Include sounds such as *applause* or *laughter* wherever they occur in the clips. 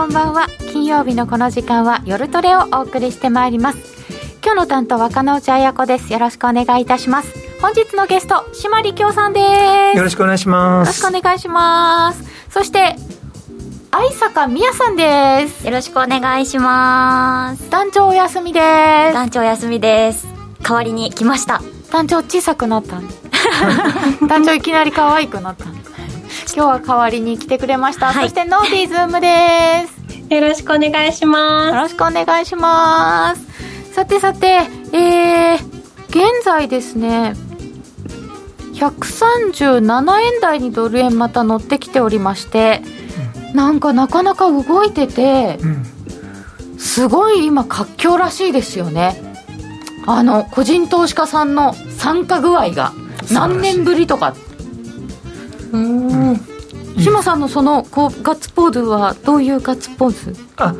こんばんは。金曜日のこの時間は夜トレをお送りしてまいります。今日の担当は金内彩子です。よろしくお願いいたします。本日のゲスト島力夫さんです。よろしくお願いします。よろしくお願いします。そして愛坂美也さんです。よろしくお願いします。団長お休みです。団長お休みです。代わりに来ました。団長小さくなった *laughs* 団長いきなり可愛くなった今日は代わりに来てくれました、はい、そしてノーディー Zoom です。よろしくお願いします。よろしくお願いします。さてさてえー、現在ですね137円台にドル円また乗ってきておりまして、うん、なんかなかなか動いてて、うん、すごい今活況らしいですよね。あの個人投資家さんの参加具合が何年ぶりとかうん。島さんのそのこうガッツポーズはどういうガッツポーズ？あ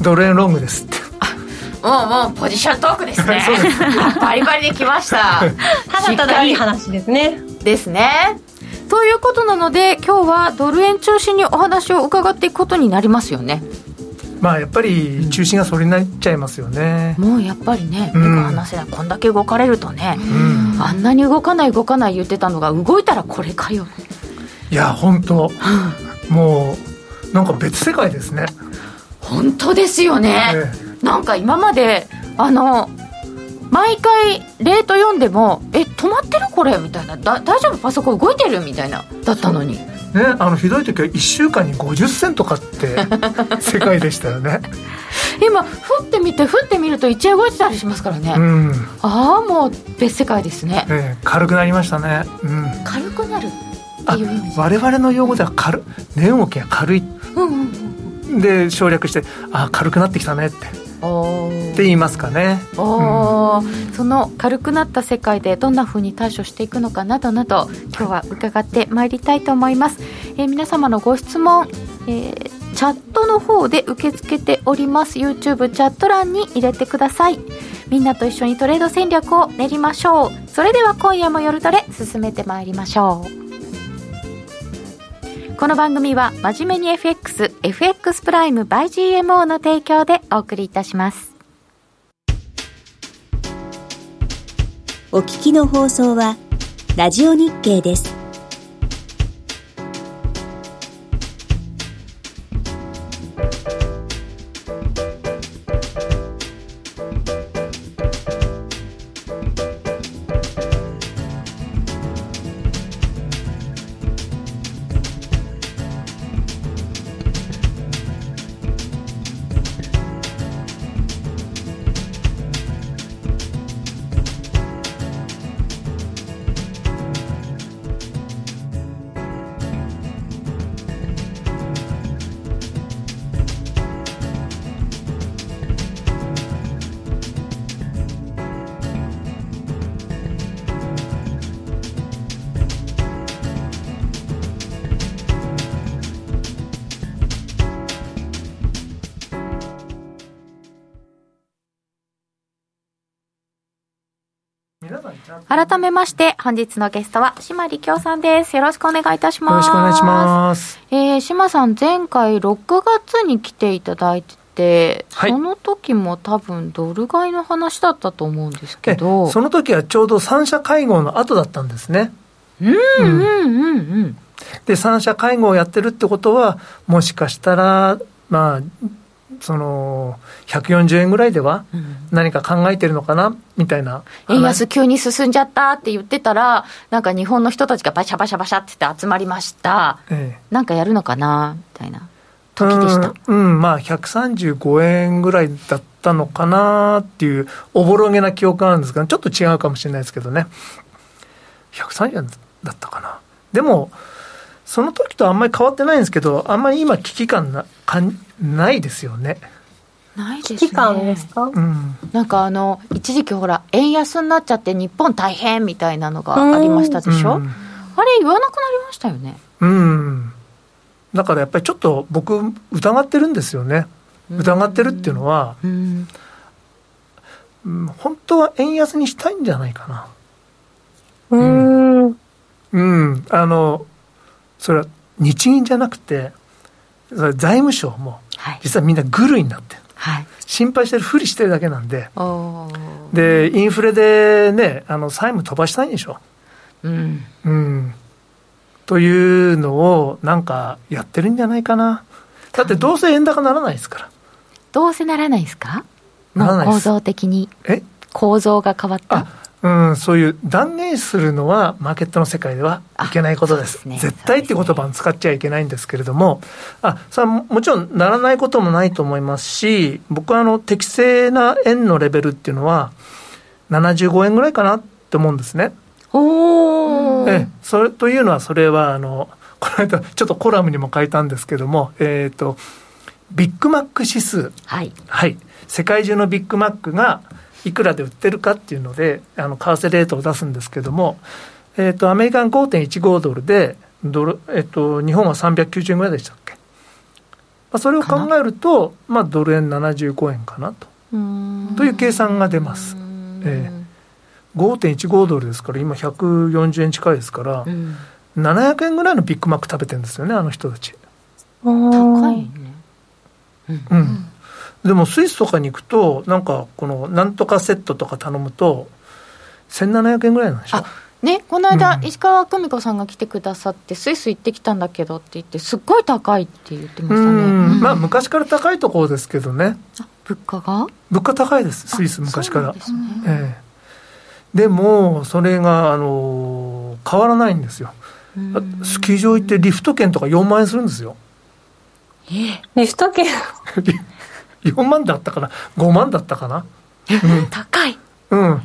ドル円ロングですって。もうもうポジショントークですね。バリバリできました。*laughs* ただただいい話ですね。ですね。ということなので今日はドル円中心にお話を伺っていくことになりますよね。まあやっぱり中心がそれになっちゃいますよね、もうやっぱりね、目が離せない。こんだけ動かれるとね、うん、あんなに動かない動かない言ってたのが動いたらこれかよいや本当、うん、もうなんか別世界ですね。本当ですよね、ええ、なんか今まであの毎回レート読んでも「え止まってる？これ」みたいな。だ「大丈夫？パソコン動いてる?」みたいな。だったのに。ねあのひどい時は1週間に50銭とかって *laughs* 世界でしたよね。今降ってみて降ってみると1円動いてたりしますからね、うん、ああもう別世界ですね、え軽くなりましたね、うん、軽くなるっていう。意味我々の用語では軽値動きが軽い、うんうんうん、で省略してあ軽くなってきたねって。って言いますかね、おうん、その軽くなった世界でどんなふうに対処していくのかなどなど今日は伺ってまいりたいと思います、えー、皆様のご質問、えー、チャットの方で受け付けております。YouTube チャット欄に入れてください。みんなと一緒にトレード戦略を練りましょう。それでは今夜も夜トレ進めてまいりましょうこの番組は真面目に FX、FX プライム by GMO の提供でお送りいたします。お聞きの放送は、ラジオ日経です。改めまして本日のゲストは島力夫さんです。よろしくお願いいたします。よろしくお願いします。えー、島さん前回6月に来ていただいてはい、その時も多分ドル買いの話だったと思うんですけど。その時はちょうど3社会合の後だったんですね。うんうんうんうんで3社会合をやってるってことはもしかしたらまあその140円ぐらいでは何か考えてるのかな？みたいな、円安急に進んじゃったって言ってたら、なんか日本の人たちがバシャバシャバシャってって集まりました、ええ、なんかやるのかな？みたいな。時でした。うん、うん、まあ135円ぐらいだったのかなっていうおぼろげな記憶があるんですが、ちょっと違うかもしれないですけどね、130円だったかな。でもその時とあんまり変わってないんですけど、あんまり今、危機感なかんないですよね。ないですね。危機感ですか、うん、なんかあの、一時期ほら、円安になっちゃって日本大変みたいなのがありましたでしょ、うん、あれ言わなくなりましたよね。うん。だからやっぱりちょっと僕、疑ってるんですよね。疑ってるっていうのは、うん、本当は円安にしたいんじゃないかな。うん。うん。あの、それは日銀じゃなくて、それ財務省も、実はみんなグルになってる。はい、心配してるふりしてるだけなんで、で、インフレでね、あの債務飛ばしたいんでしょ。うん。うん。というのを、なんかやってるんじゃないかな。だってどうせ円高ならないですから。どうせならないですか？もう構造的に。え？構造が変わったうん、そういう断言するのはマーケットの世界ではいけないことです。ですね、絶対って言葉を使っちゃいけないんですけれども、あ、それはもちろんならないこともないと思いますし、僕はあの適正な円のレベルっていうのは75円ぐらいかなって思うんですね。おえそれというのは、それはあの、この間ちょっとコラムにも書いたんですけども、えっ、ー、と、ビッグマック指数。はい。はい。世界中のビッグマックがいくらで売ってるかっていうので、あの為替レートを出すんですけども、えーと、アメリカン5.15ドルでドル、えーと、日本は390円ぐらいでしたっけ、まあ、それを考えると、まあ、ドル円75円かなと。という計算が出ます。えー、5.15ドルですから、今140円近いですから、うん、700円ぐらいのビッグマック食べてるんですよね、あの人たち。高いね。うん、うんでもスイスとかに行くと、なんかこのなんとかセットとか頼むと、1700円ぐらいなんでしょ？ね、この間、石川久美子さんが来てくださって、スイス行ってきたんだけどって言って、すっごい高いって言ってましたね、うん。まあ、昔から高いところですけどね、物価が？物価高いです、スイス、昔から。で、ね。ええ、でも、それが、あの変わらないんですよ、スキー場行ってリフト券とか4万円するんですよ。え。リフト券？*laughs* 4万だったかな、5万だったかな？うん、高い。うん。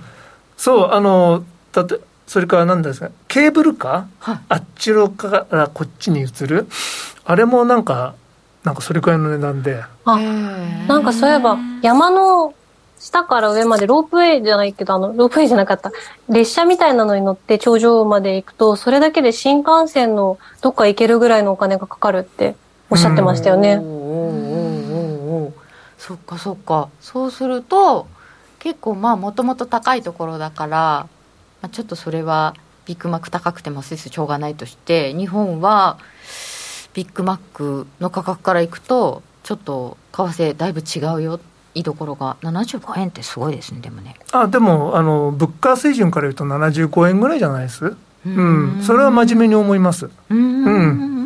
そう、あの、たて、それから何ですか、ケーブルカー、はい、あっちのからこっちに移る？あれもなんか、なんかそれくらいの値段で。あ、なんかそういえば、山の下から上までロープウェイじゃないけど、あの、ロープウェイじゃなかった。列車みたいなのに乗って頂上まで行くと、それだけで新幹線のどっか行けるぐらいのお金がかかるっておっしゃってましたよね。そっかそっか。そうすると結構まあもともと高いところだから、まあ、ちょっとそれはビッグマック高くてもスイスしょうがないとして日本はビッグマックの価格からいくとちょっと為替だいぶ違うよ。いいところが75円ってすごいですねでもね。あでもあの物価水準からいうと75円ぐらいじゃないです？うん。それは真面目に思います。うん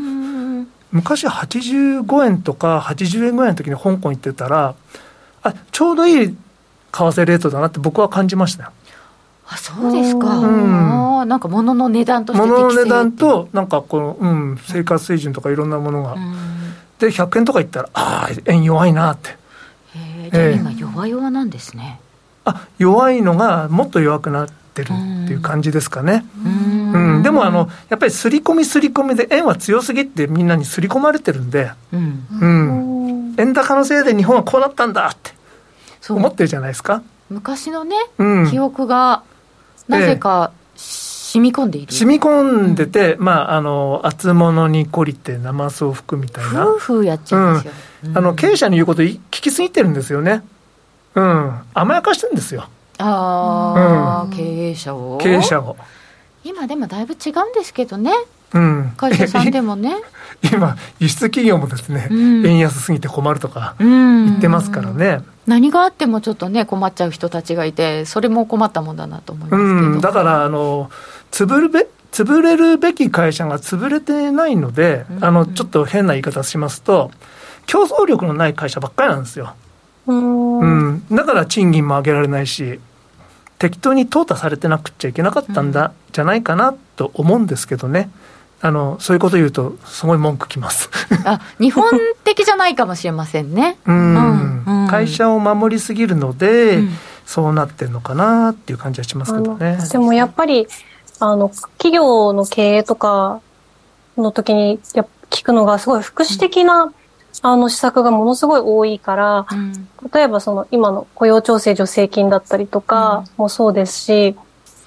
昔85円とか80円ぐらいの時に香港行ってたら、あちょうどいい為替レートだなって僕は感じましたよ。あそうですか、うん、なんか物の値段として物の値段と、なんかこの、うん、生活水準とかいろんなものが、うん、で、100円とか言ったら、ああ、円弱いなって。へえ、じゃあ今、弱々なんですね。あ弱いのがもっと弱くなってるっていう感じですかね。うん。うん、でもあのやっぱりすり込みすり込みで円は強すぎってみんなにすり込まれてるんで、うん、うん、円高のせいで日本はこうなったんだって思ってるじゃないですか。昔のね、うん、記憶がなぜか、染み込んでいる。染み込んでて、まあ、あの厚物に懲りて生そう服みたいな。夫婦やっちゃうんですよ、あの経営者の言うこと聞きすぎてるんですよね。うん。甘やかしてるんですよああ、経営者を？経営者を。今でもだいぶ違うんですけどね、うん、会社さんでもね。*laughs* 今輸出企業もですね、うん、円安すぎて困るとか言ってますからね、何があってもちょっとね困っちゃう人たちがいてそれも困ったもんだなと思いますけど、うん、だからあの潰るべ潰れるべき会社が潰れてないので、うん、あのちょっと変な言い方しますと競争力のない会社ばっかりなんですよ、うん、だから賃金も上げられないし適当に淘汰されてなくちゃいけなかったんだ、じゃないかなと思うんですけどね。あのそういうこと言うと、すごい文句きます。あ日本的じゃないかもしれませんね。*laughs* うん、うん、会社を守りすぎるので、うん、そうなってるのかなっていう感じはしますけどね。でもやっぱりあの企業の経営とかの時にや聞くのがすごい福祉的な、うんあの施策がものすごい多いから、うん、例えばその今の雇用調整助成金だったりとかもそうですし、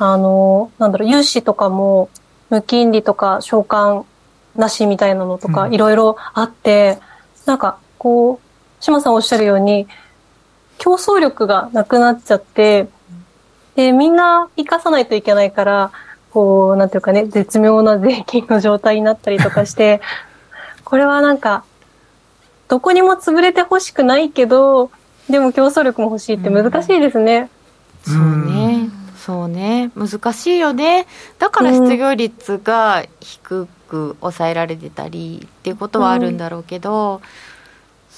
うん、あの、なんだろう、融資とかも無金利とか償還なしみたいなのとかいろいろあって、なんかこう、島さんおっしゃるように、競争力がなくなっちゃって、で、みんな生かさないといけないから、こう、なんていうかね、絶妙な税金の状態になったりとかして、*laughs* これはなんか、どこにも潰れてほしくないけど、でも競争力も欲しいって難しいですね。うん、そうね。そうね。難しいよね。だから失業率が低く抑えられてたりっていうことはあるんだろうけど、うん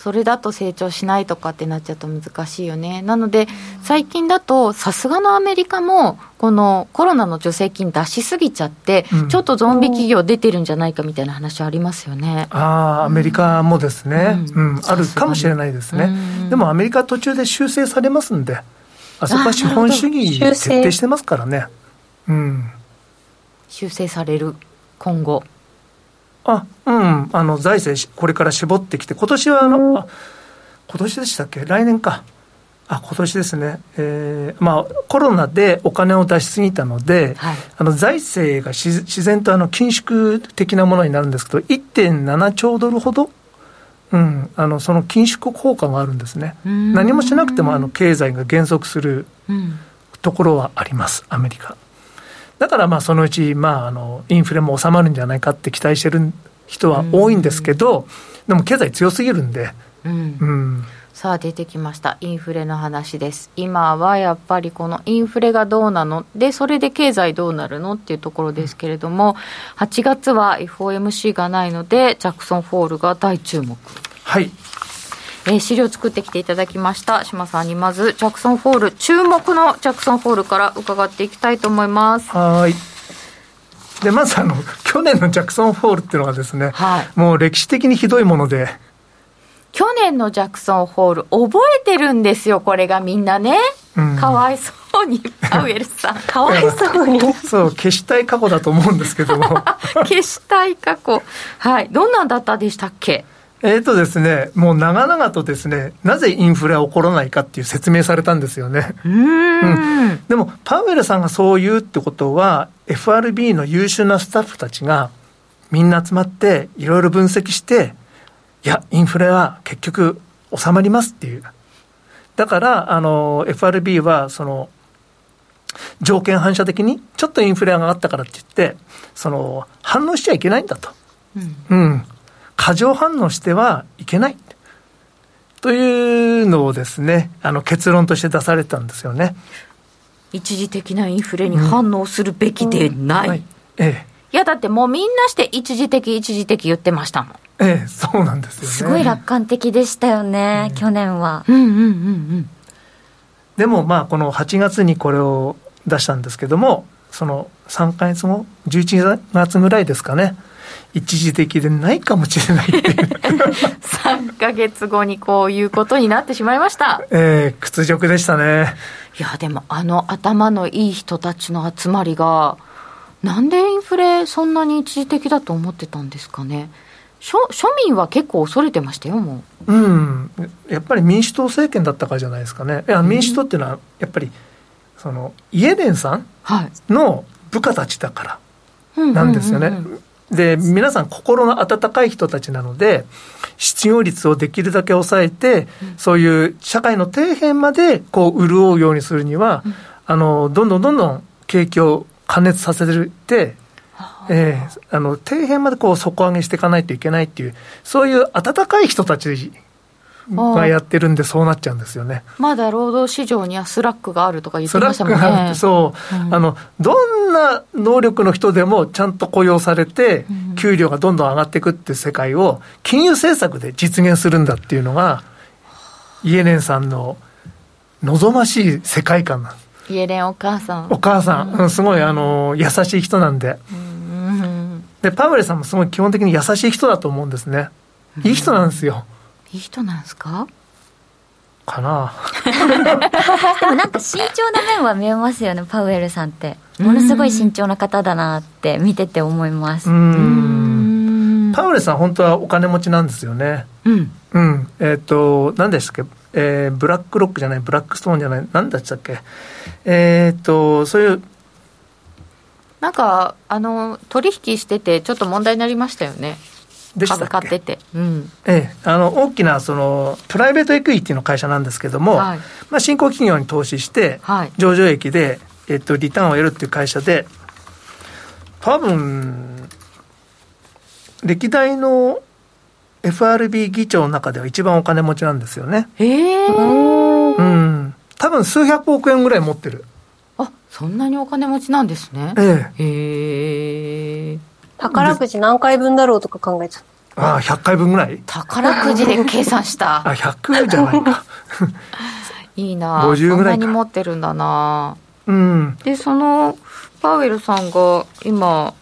それだと成長しないとかってなっちゃうと難しいよね。なので、最近だと、さすがのアメリカも、このコロナの助成金出しすぎちゃって、うん、ちょっとゾンビ企業出てるんじゃないかみたいな話ありますよね。ああ、アメリカもですね、うん、うん、あるかもしれないですね。でもアメリカ途中で修正されますんで、あそこは資本主義徹底してますからね。うん。修正される、今後。あ、うん、あの、財政、これから絞ってきて、今年はあの、あ、今年でしたっけ？来年か。あ、今年ですね。えー、まあ、コロナでお金を出しすぎたので、はい、あの、財政が自然とあの、緊縮的なものになるんですけど、1.7兆ドルほど？うん、あのその緊縮効果があるんですね、何もしなくてもあの経済が減速するところはあります、アメリカ。だからまあそのうち、まあ、あのインフレも収まるんじゃないかって期待してる人は多いんですけど、でも経済強すぎるんで。うん、うん。さあ出てきました。インフレの話です。今はやっぱりこのインフレがどうなの？でそれで経済どうなるの？っていうところですけれども8月は FOMC がないのでジャクソン・フォールが大注目。はいえー、資料作ってきていただきました。島さんにまずジャクソンホール注目のジャクソンホールから伺っていきたいと思います。はい。でまずあの去年のジャクソンホールっていうのがですね、はい、もう歴史的にひどいもので。去年のジャクソンホール覚えてるんですよこれがみんなね、うん、かわいそうにパウエルさん。かわいそうに。そう消したい過去だと思うんですけども。*laughs* 消したい過去。はい。どんなんだったでしたっけ？えっ、ー、とですね、もう長々とですね、なぜインフレは起こらないかっていう説明されたんですよね。うん、でも、パウエルさんがそう言うってことは、FRB の優秀なスタッフたちがみんな集まって、いろいろ分析して、いや、インフレは結局収まりますっていう。だから、あの、FRB は、その、条件反射的に、ちょっとインフレが上がったからって言って、その、反応しちゃいけないんだと。うん、うん過剰反応してはいけない。というのをですね、あの結論として出されたんですよね。一時的なインフレに反応するべきでない。ええ。いや、だってもうみんなして一時的、一時的言ってましたもん。ええ、そうなんですよね。すごい楽観的でしたよね、うん、去年は。うんうんうんうん。でもまあ、この8月にこれを出したんですけども、その3か月後、11月ぐらいですかね。一時的でないかもしれないっていう。*laughs* 3か月後にこういうことになってしまいました。ええー、屈辱でしたね。いやでもあの頭のいい人たちの集まりがなんでインフレそんなに一時的だと思ってたんですかね。庶庶民は結構恐れてましたよもう。うん。やっぱり民主党政権だったからじゃないですかね。いや民主党っていうのはやっぱりそのイエレンさんの部下たちだからなんですよね、で、皆さん心の温かい人たちなので、失業率をできるだけ抑えて、そういう社会の底辺までこう潤うようにするには、あの、どんどんどんどん景気を過熱させて、えー、あの底辺までこう底上げしていかないといけないっていう、そういう温かい人たちがやってるんで、そうなっちゃうんですよねまだ労働市場には slack があるとか言ってましたもんね。 slack があるそう、うん、あの、どんな能力の人でもちゃんと雇用されて、給料がどんどん上がっていくっていう世界を、金融政策で実現するんだっていうのが、イエレンさんの望ましい世界観なんです。イエレンお母さん。お母さん、うん、すごいあの優しい人なんで。で、パウエルさんもすごい基本的に優しい人だと思うんですね。いい人なんですよ。いい人なんですか？かな。*laughs* でもなんか慎重な面は見えますよねパウエルさんって。ものすごい慎重な方だなって見てて思います。うん。パウエルさん本当はお金持ちなんですよね。うん、うん、えっ、ー、と何でしたっけ？えー、ブラックロックじゃないブラックストーンじゃない何だったっけ？えっ、ー、とそういう。なんかあの取引しててちょっと問題になりましたよねでしたっけ？ってて、うん、ええ、あの大きなそのプライベートエクイティの会社なんですけども、はい、まあ、新興企業に投資して、はい、上場益で、えっと、リターンを得るっていう会社で、多分歴代の FRB 議長の中では一番お金持ちなんですよね。へえ。うん。多分数百億円ぐらい持ってる。あ、そんなにお金持ちなんですね。ええ。へえ。宝くじ何回分だろうとか考えちゃった。ああ、100回分ぐらい？宝くじで計算した。*laughs* あ、100じゃないか。*laughs* いいな50ぐらいそんなに持ってるんだなうん。で、その、パウエルさんが今、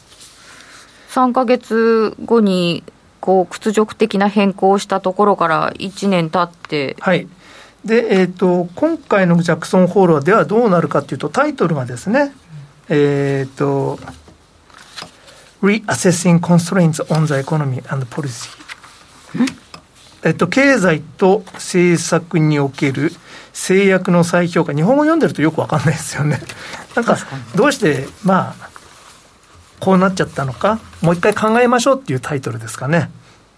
3か月後にこう屈辱的な変更をしたところから1年経って。はいでえーと、今回のジャクソンホールはではどうなるかというとタイトルがですね、えっ、ー、と Reassessing Constraints on the Economy and Policy えっと、経済と政策における制約の再評価、日本語読んでるとよくわかんないですよね。*laughs* なんか、どうして、まあ、こうなっちゃったのか、もう一回考えましょうっていうタイトルですかね。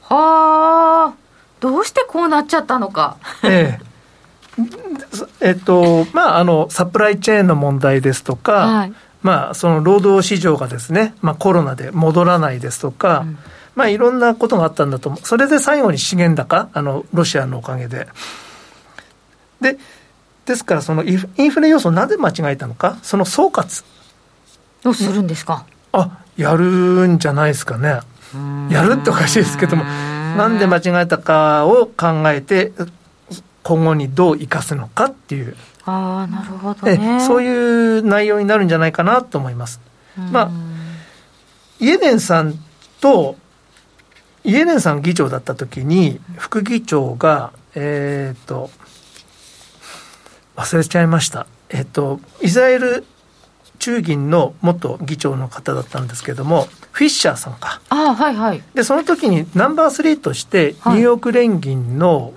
はあ、どうしてこうなっちゃったのか。ええ。*laughs* えっと、まあ、あの、サプライチェーンの問題ですとか、はい、まあ、その労働市場がですね、まあ、コロナで戻らないですとか、うん、まあ、いろんなことがあったんだと思う。それで最後に資源高、あの、ロシアのおかげで。で、ですから、そのインフレ要素をなぜ間違えたのか、その総括。どうするんですか、あやるんじゃないですかね。やるっておかしいですけども、なんで間違えたかを考えて、今後にどう生かすのかっていう。あなるほど、ね、そういう内容になるんじゃないかなと思います。まあ、イエレンさんと、イエレンさん議長だった時に、副議長が、えっ、ー、と、忘れちゃいました。えっ、ー、と、イスラエル中銀の元議長の方だったんですけれども、フィッシャーさんか。あはいはい。で、その時にナンバー3として、ニューヨーク連銀の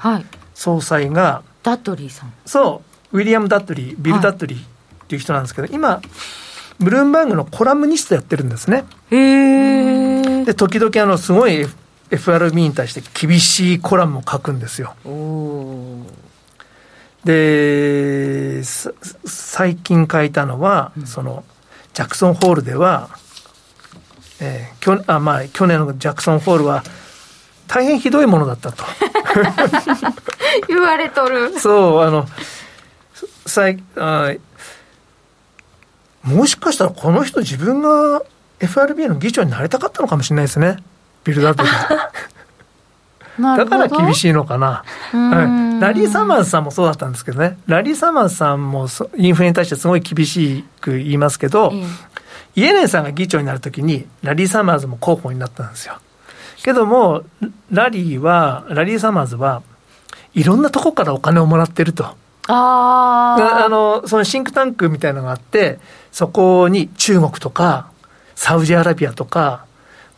総裁が、はいはい、ダッドリーさん。そう、ウィリアム・ダッドリー、ビル・ダッドリーっていう人なんですけど、今、ブルームバーグのコラムニストやってるんですね。へで、時々あの、すごい FRB に対して厳しいコラムを書くんですよ。おで最近書いたのは、うん、そのジャクソンホールでは、えー、きょあまあ、去年のジャクソンホールは大変ひどいものだったと。*laughs* 言われとる。そうあのさいあもしかしたらこの人自分が FRB の議長になりたかったのかもしれないですね。ビルダートだから厳しいのかな、はい、ラリー・サマーズさんもそうだったんですけどね。ラリー・サマーズさんもインフレに対してすごい厳しく言いますけど、イエレンさんが議長になるときにラリー・サマーズも候補になったんですよ。けどもラリーはラリー・サマーズはいろんなとこからお金をもらってるとああのそのシンクタンクみたいなのがあってそこに中国とかサウジアラビアとか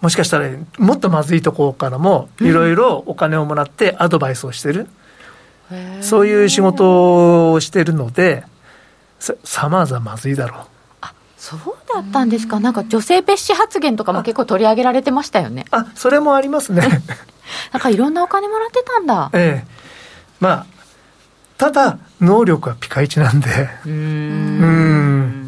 もしかしたらもっとまずいところからもいろいろお金をもらってアドバイスをしてる、うん、そういう仕事をしてるのでサマーズはまずいだろう。あそうだったんですか、なんか女性蔑視発言とかも結構取り上げられてましたよね。あそれもありますね。*laughs* なんかいろんなお金もらってたんだ。ええ。まあただ能力はピカイチなんで。うん。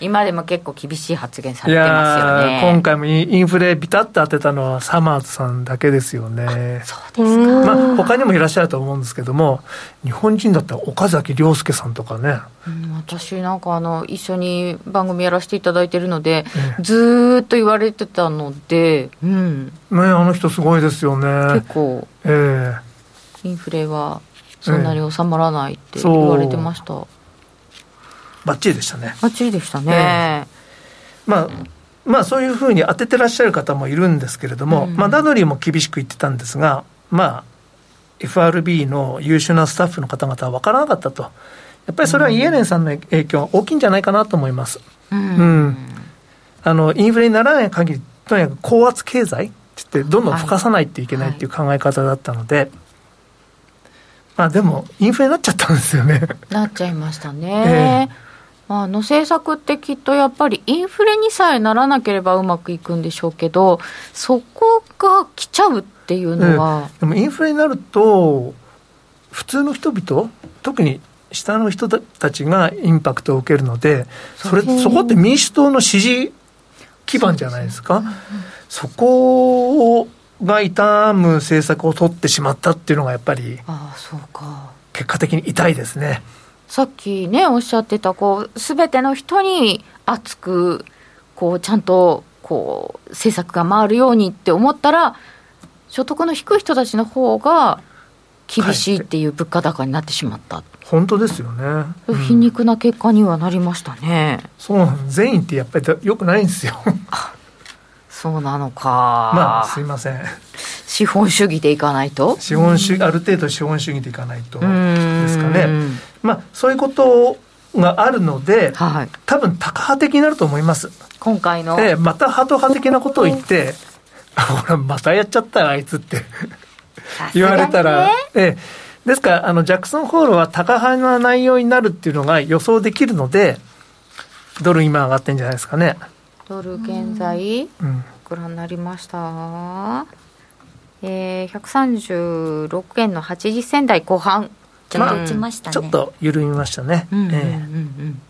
今でも結構厳しい発言されてますよね。今回もインフレビタッと当てたのはサマーズさんだけですよね。そうですか、まあ、他にもいらっしゃると思うんですけども日本人だったら岡崎亮介さんとかね、うん、私なんかあの一緒に番組やらせていただいてるので、ええ、ずっと言われてたので、うん、ねあの人すごいですよね。結構、ええ、インフレはそんなに収まらないって言われてました、えばっちりでしたね。ばっちりでしたね。えー、まあ、まあそういうふうに当ててらっしゃる方もいるんですけれども、うん、まあダドリーも厳しく言ってたんですが、まあ FRB の優秀なスタッフの方々は分からなかったと。やっぱりそれはイエレンさんの影響が大きいんじゃないかなと思います。うん。うん、あの、インフレにならない限り、とにかく高圧経済ってどんどん吹かさないといけないっていう考え方だったので、はいはいまあでも、インフレになっちゃったんですよね。なっちゃいましたね。えーあの政策ってきっとやっぱりインフレにさえならなければうまくいくんでしょうけど、そこが来ちゃうっていうのは。でもインフレになると、普通の人々、特に下の人たちがインパクトを受けるので、それそこって民主党の支持基盤じゃないですか。そこをが痛む政策を取ってしまったっていうのがやっぱりああそうか。結果的に痛いですね。さっきねおっしゃってたこう全ての人に熱くこうちゃんとこう政策が回るようにって思ったら所得の低い人たちの方が厳しいっていう物価高になってしまった、本当ですよね、皮肉な結果にはなりましたね、そう善意ってやっぱりよくないんですよ *laughs* そうなのか。まあすいません。資本主義でいかないと？資本主義ある程度資本主義でいかないとですかね。まあそういうことがあるので、はい、多分タカ派的になると思います。今回の、えまたハト派的なことを言って *laughs* ほらまたやっちゃったよあいつって。言われたら、ええ、ですからあのジャクソンホールは高派な内容になるっていうのが予想できるのでドル今上がってんじゃないですかねドル現在、うん、ご覧になりました？えー、136円の80銭台後半。ちょっと。落ちましたね、ちょっと緩みましたね、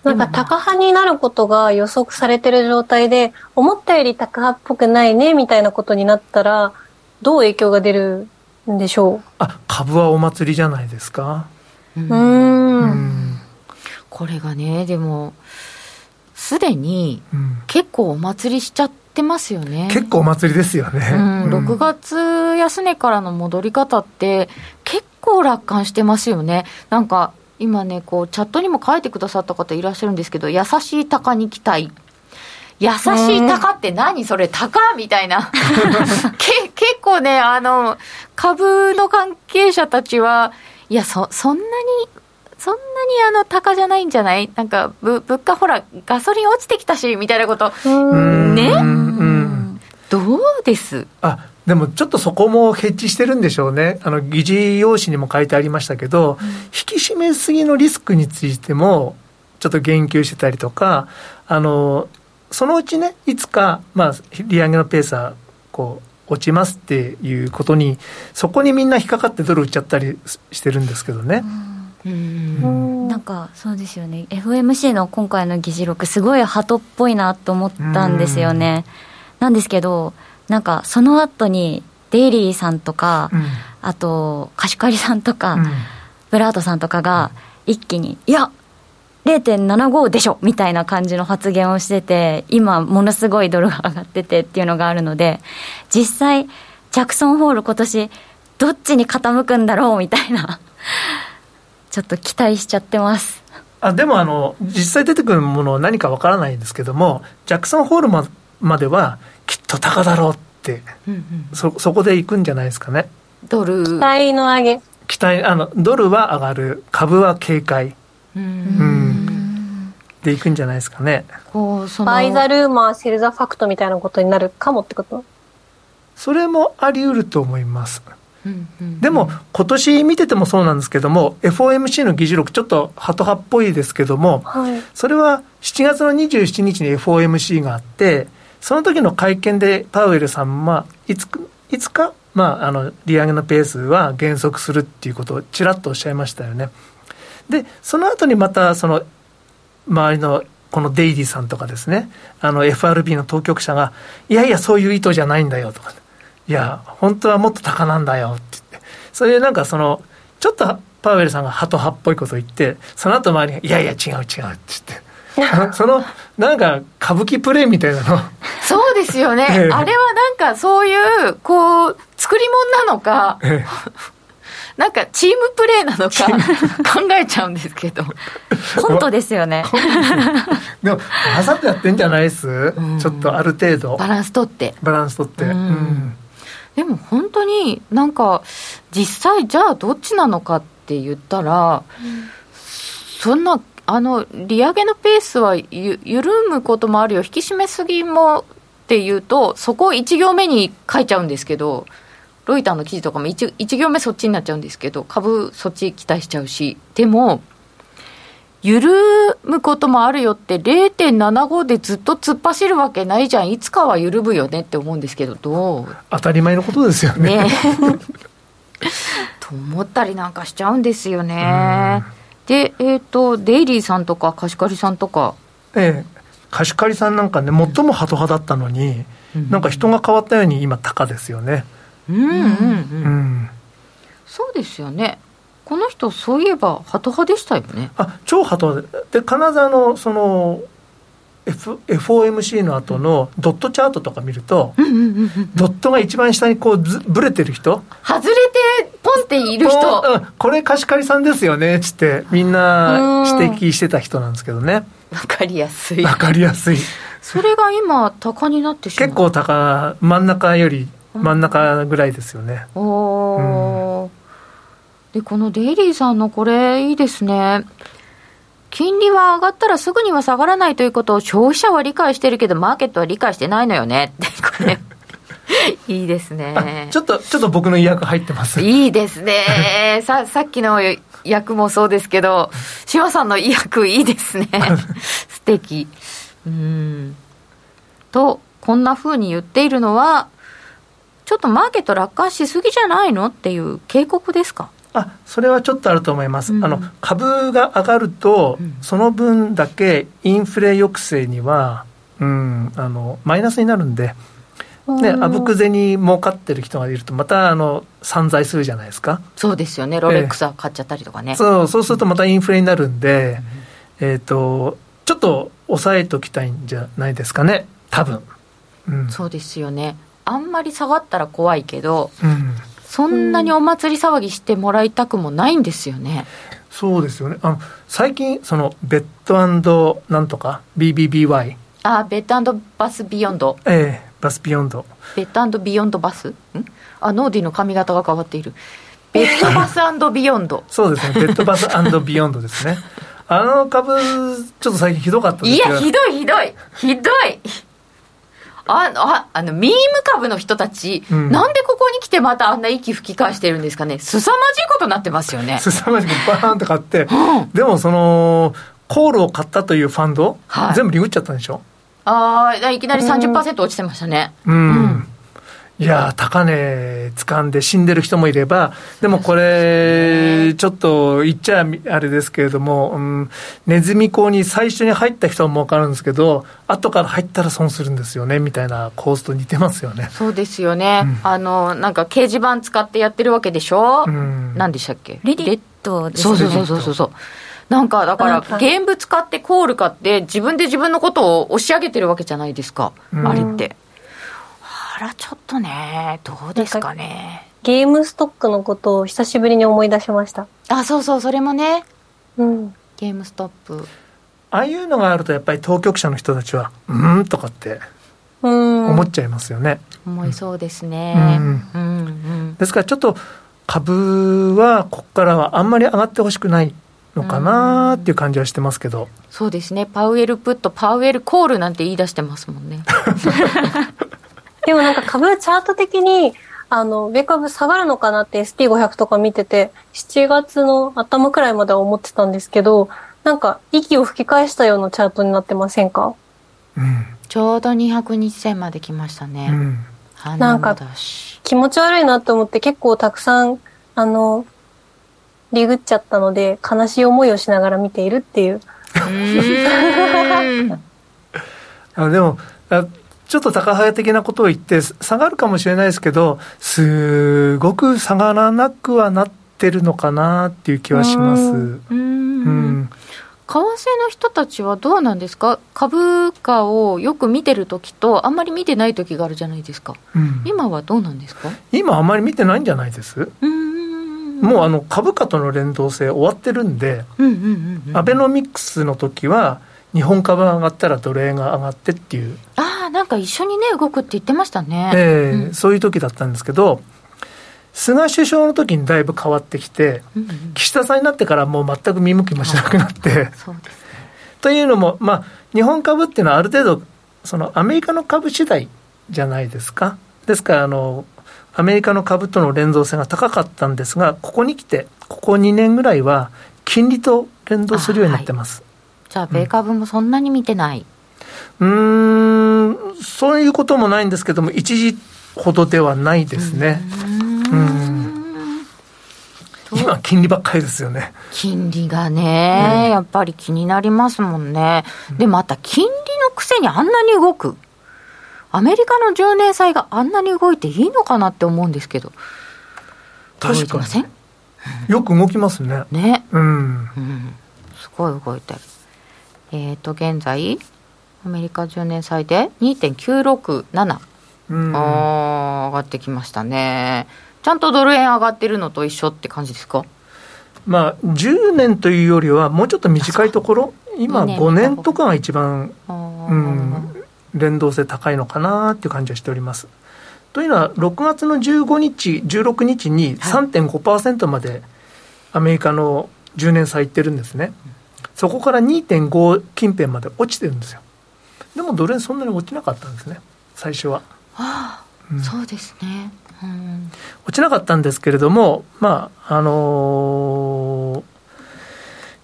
なんか高派になることが予測されてる状態で思ったより高派っぽくないねみたいなことになったらどう影響が出るんでしょう？あ株はお祭りじゃないですか。うん。これがねでもすでに結構お祭りしちゃってますよね、結構お祭りですよね、うん、6月安値からの戻り方って結構楽観してますよね。なんか今ね、こうチャットにも書いてくださった方いらっしゃるんですけど、優しい鷹に期待。優しい鷹って何？それ鷹みたいな。*laughs* け。結構ね、あの、株の関係者たちは、いや、そ、そんなに、そんなにあの、高じゃないんじゃない？なんか、ぶ、物価ほら、ガソリン落ちてきたし、みたいなこと。ね？どうです？あ、でもちょっとそこもヘッジしてるんでしょうね、あの議事要旨にも書いてありましたけど、うん、引き締めすぎのリスクについても、ちょっと言及してたりとか、あのそのうちね、いつか、まあ、利上げのペースはこう落ちますっていうことに、そこにみんな引っかかってドル売っちゃったりしてるんですけどね。うん、なんかそうですよね。FMC の今回の議事録すごい鳩っぽいなと思ったんですよね、なんですけどなんかその後にデイリーさんとか、うん、あと貸し借りさんとか、うん、ブラートさんとかが一気に「いや0.75でしょ!」みたいな感じの発言をしてて今ものすごいドルが上がっててっていうのがあるので実際ジャクソンホール今年どっちに傾くんだろうみたいなちょっと期待しちゃってます。あでもあの実際出てくるものは何かわからないんですけどもジャクソンホールままではきっと高だろうって、うんうん、そそこでいくんじゃないですかね。ドル。期待の上げ。期待あのドルは上がる株は警戒。うん、でいくんじゃないですかね。こうそのバイザルーマーセルザファクトみたいなことになるかもってこと？それもあり得ると思います、でも今年見ててもそうなんですけども FOMC の議事録ちょっとハト派っぽいですけども、はい、それは7月の27日に FOMC があってその時の会見でパウエルさんはいついつか、まあ、あの利上げのペースは減速するっていうことをちらっとおっしゃいましたよね。で、その後にまたその周りのこのデイリーさんとかですね、あの FRB の当局者が、いやいや、そういう意図じゃないんだよとか、いや、本当はもっと高なんだよって言って、そういうなんかその、ちょっとパウエルさんがハト派っぽいことを言って、その後周りが、いやいや、違う違うって言って。*laughs* そのなんか歌舞伎プレイみたいなの。そうですよね、ええ、あれはなんかそういうこう作り物なのか、え、なんかチームプレーなのか考えちゃうんですけど。*laughs* コントですよね。でもわざとやってんじゃないです、うん、ちょっとある程度。バランス取って。バランス取って、うん、でも本当になんか実際じゃあどっちなのかって言ったら、うん、そんなあの利上げのペースはゆ緩むこともあるよ、引き締めすぎもっていうと、そこを1行目に書いちゃうんですけど、ロイターの記事とかも 1, 1行目そっちになっちゃうんですけど、株そっち期待しちゃうし、でも、緩むこともあるよって、0.75でずっと突っ走るわけないじゃん、いつかは緩むよねって思うんですけど、どう？当たり前のことですよね。ね *laughs* と思ったりなんかしちゃうんですよね。で、えっ、ー、と、デイリーさんとか、貸し借りさんとか？ええ、貸し借りさんなんかね、最もハト派だったのに、うん、なんか人が変わったように今、高ですよね。うんうんうん、うん、そうですよねこの人そういえばハト派でしたよね。あ超ハトで金沢のその F FOMC の後のドットチャートとか見ると、ドットが一番下にこうずぶれてる人。外れてポンっている人、うん、これ貸し借りさんですよねっつってみんな指摘してた人なんですけどね。わかりやすい。わかりやすい。それが今高になってしまう。結構高真ん中より真ん中ぐらいですよね、おお、うん、でこのデイリーさんのこれいいですね金利は上がったらすぐには下がらないということを消費者は理解してるけど、マーケットは理解してないのよねって、これ。*laughs* いいですね。ちょっと、ちょっと僕の意訳入ってます。いいですね。*laughs* さ、さっきの役もそうですけど、島さんの意訳いいですね。*laughs* 素敵。うん。と、こんなふうに言っているのは、ちょっとマーケット楽観しすぎじゃないの？っていう警告ですか？あそれはちょっとあると思います、うん、あの株が上がると、うん、その分だけインフレ抑制には、うん、あのマイナスになるんで、ね、あぶく銭儲かってる人がいると、またあの散財するじゃないですか。そうですよね、ロレックスは買っちゃったりとかね。えー、そうそうすると、またインフレになるんで、うん、えっ、ー、と、ちょっと抑えておきたいんじゃないですかね、多分、うん、そうですよね。あんまり下がったら怖いけど、うんそんなにお祭り騒ぎしてもらいたくもないんですよね。そうですよね。あの最近そのベッドなんとか BBBY あ Bed Bath Beyond。ええー、 Bath Beyond。 Bed Beyond Bath？ん？あノーディの髪型が変わっている。 Bed Bath Beyond。*laughs* そうですね。 Bed Bath Beyond ですね。あの株ちょっと最近ひどかったですいやひどいひどいひどい。あああのミーム株の人たち、うん、なんでここに来てまたあんな息吹き返してるんですかね。凄まじいことになってますよね。*laughs* 凄まじくバーンって買って、*laughs* うん、でもそのコールを買ったというファンド、はい、全部リグっちゃったんでしょ？ああいきなり30%落ちてましたね。うん、うんいや高値掴んで死んでる人もいれば、でもこれ、ちょっと言っちゃあれですけれども、うん、ネズミ講に最初に入った人は儲かるんですけど、後から入ったら損するんですよねみたいな構図と似てますよね。そうですよね。うん、あの、なんか掲示板使ってやってるわけでしょ、うん、何でしたっけ？レディットですね。そうそうそうそうそう。なんかだから、現物買ってコール買って、自分で自分のことを押し上げてるわけじゃないですか、あれって。らちょっとね、どうですかね。ゲームストックのことを久しぶりに思い出しました。あ、そうそう、それもね。うん。ゲームストップ。ああいうのがあると、やっぱり当局者の人たちは、うんとかって思っちゃいますよね。思いそうですね。うん。うんうん、ですから、ちょっと株は、ここからはあんまり上がってほしくない。のかなっていう感じはしてますけど、そうですねパウエルプットパウエルコールなんて言い出してますもんね *laughs* でもなんか株チャート的に、あの、米株下がるのかなって ST500 とか見てて、7月の頭くらいまでは思ってたんですけど、なんか息を吹き返したようなチャートになってませんか？うん。ちょうど200日線まで来ましたね。うん。なんか、気持ち悪いなと思って結構たくさん、あの、リグっちゃったので、悲しい思いをしながら見ているっていう。う *laughs* あでもちょっと高早的なことを言って、下がるかもしれないですけど、すごく下がらなくはなってるのかなっていう気はします。うん。うん。為替の人たちはどうなんですか、株価をよく見てるときと、あんまり見てないときがあるじゃないですか、うん、今はどうなんですか？今、あんまり見てないんじゃないです？もうあの株価との連動性終わってるんで、アベノミクスの時は、日本株が上がったらドル円が上がってっていう。ああ、なんか一緒にね、動くって言ってましたね。ええーうん、そういう時だったんですけど、菅首相の時にだいぶ変わってきて、うんうん、岸田さんになってからもう全く見向きもしなくなって。そうです、というのも、まあ、日本株っていうのはある程度、そのアメリカの株次第じゃないですか。ですから、あの、アメリカの株との連動性が高かったんですが、ここに来て、ここ2年ぐらいは、金利と連動するようになってます。じゃあ、米株もそんなに見てない、うん、うんそういうこともないんですけども、一時ほどではないですね。うん。今、金利ばっかりですよね。金利がね、うん、やっぱり気になりますもんね。で、また金利のくせにあんなに動く。アメリカの10年債があんなに動いていいのかなって思うんですけど。確かに。よく動きますね。ね。うん、うん、すごい動いてるえっ、ー、と現在アメリカ10年債で2.967、うん、あ上がってきましたね。ちゃんとドル円上がってるのと一緒って感じですか？まあ、10年というよりは、もうちょっと短いところ、今、5年とか。が一番、うん、連動性高いのかなっていう感じはしております。というのは、6月の15日、16日に3.5%までアメリカの10年債いってるんですね。そこから2.5近辺まで落ちてるんですよ。でもドル円そんなに落ちなかったんですね、最初は。ああ、うん、そうですね。うん、落ちなかったんですけれども、まああのー、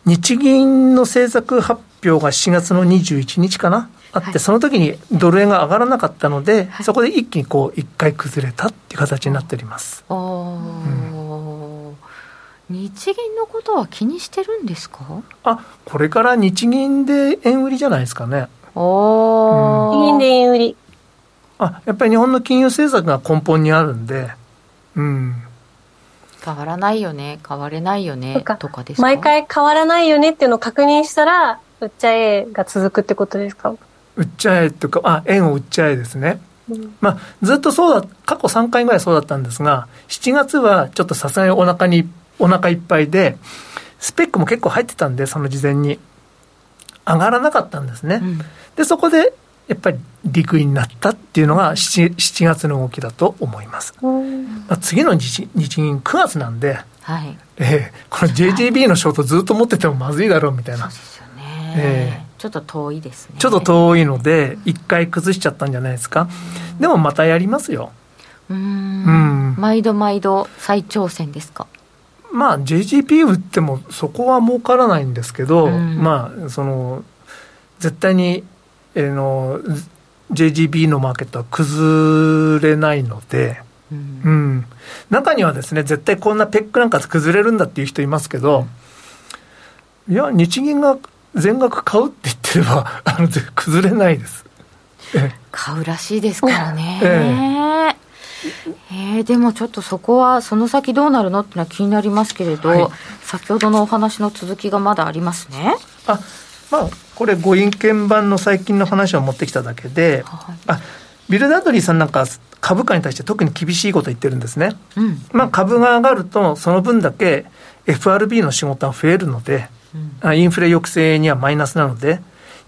日銀の政策発表が7月の21日かな、あって、はい、その時にドル円が上がらなかったので、はい、そこで一気にこう一回崩れたっていう形になっております。うん、日銀のことは気にしてるんですか？あこれから日銀で円売りじゃないですかね。お日銀で円売り。あやっぱり日本の金融政策が根本にあるんで、うん。変わらないよね、変われないよね。とかですか？毎回変わらないよねっていうのを確認したら、売っちゃえが続くってことですか？売っちゃえとか、あ、円を売っちゃえですね。うん、まあ、ずっとそうだ、過去3回ぐらいそうだったんですが、7月はちょっとさすがにお腹に、お腹いっぱいで、スペックも結構入ってたんで、その事前に。上がらなかったんですね。うん、で、そこでやっぱり陸になったっていうのが 7, 7月の動きだと思います。まあ、次の日日銀9月なんで、はいえー、この JJB のショートずっと持っててもまずいだろうみたいな。そうですよね、えー、ちょっと遠いですね。ちょっと遠いので、一回崩しちゃったんじゃないですか。でもまたやりますよ。うん。毎度毎度再挑戦ですか？まあ JGP 売ってもそこは儲からないんですけど、まあその絶対にえの JGB のマーケットは崩れないので、うん、うん、中にはですね絶対こんなペックなんか崩れるんだっていう人いますけど、いや日銀が全額買うって言ってれば *laughs* あの崩れないです。買うらしいですからね、えええー、でもちょっとそこはその先どうなるのってのは気になりますけれど、はい、先ほどのお話の続きがまだありますね。あまあこれ、ご意見版の最近の話を持ってきただけで、はい、あビル・ダドリーさんなんか、株価に対して特に厳しいこと言ってるんですね。うん、まあ、株が上がると、その分だけ FRB の仕事が増えるので、うん、インフレ抑制にはマイナスなので、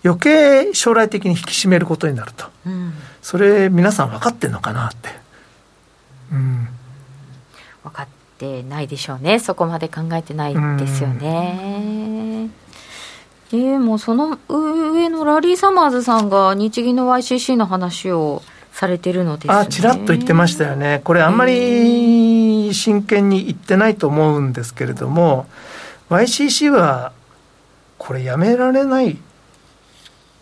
余計将来的に引き締めることになると、うん、それ、皆さん分かってんのかなって。うん、分かってないでしょうね、そこまで考えてないですよね。えー、もうその上のラリー・サマーズさんが日銀の YCC の話をされてるのです、ね、あちらっと言ってましたよね、これ、あんまり真剣に言ってないと思うんですけれども、YCC はこれ、やめられない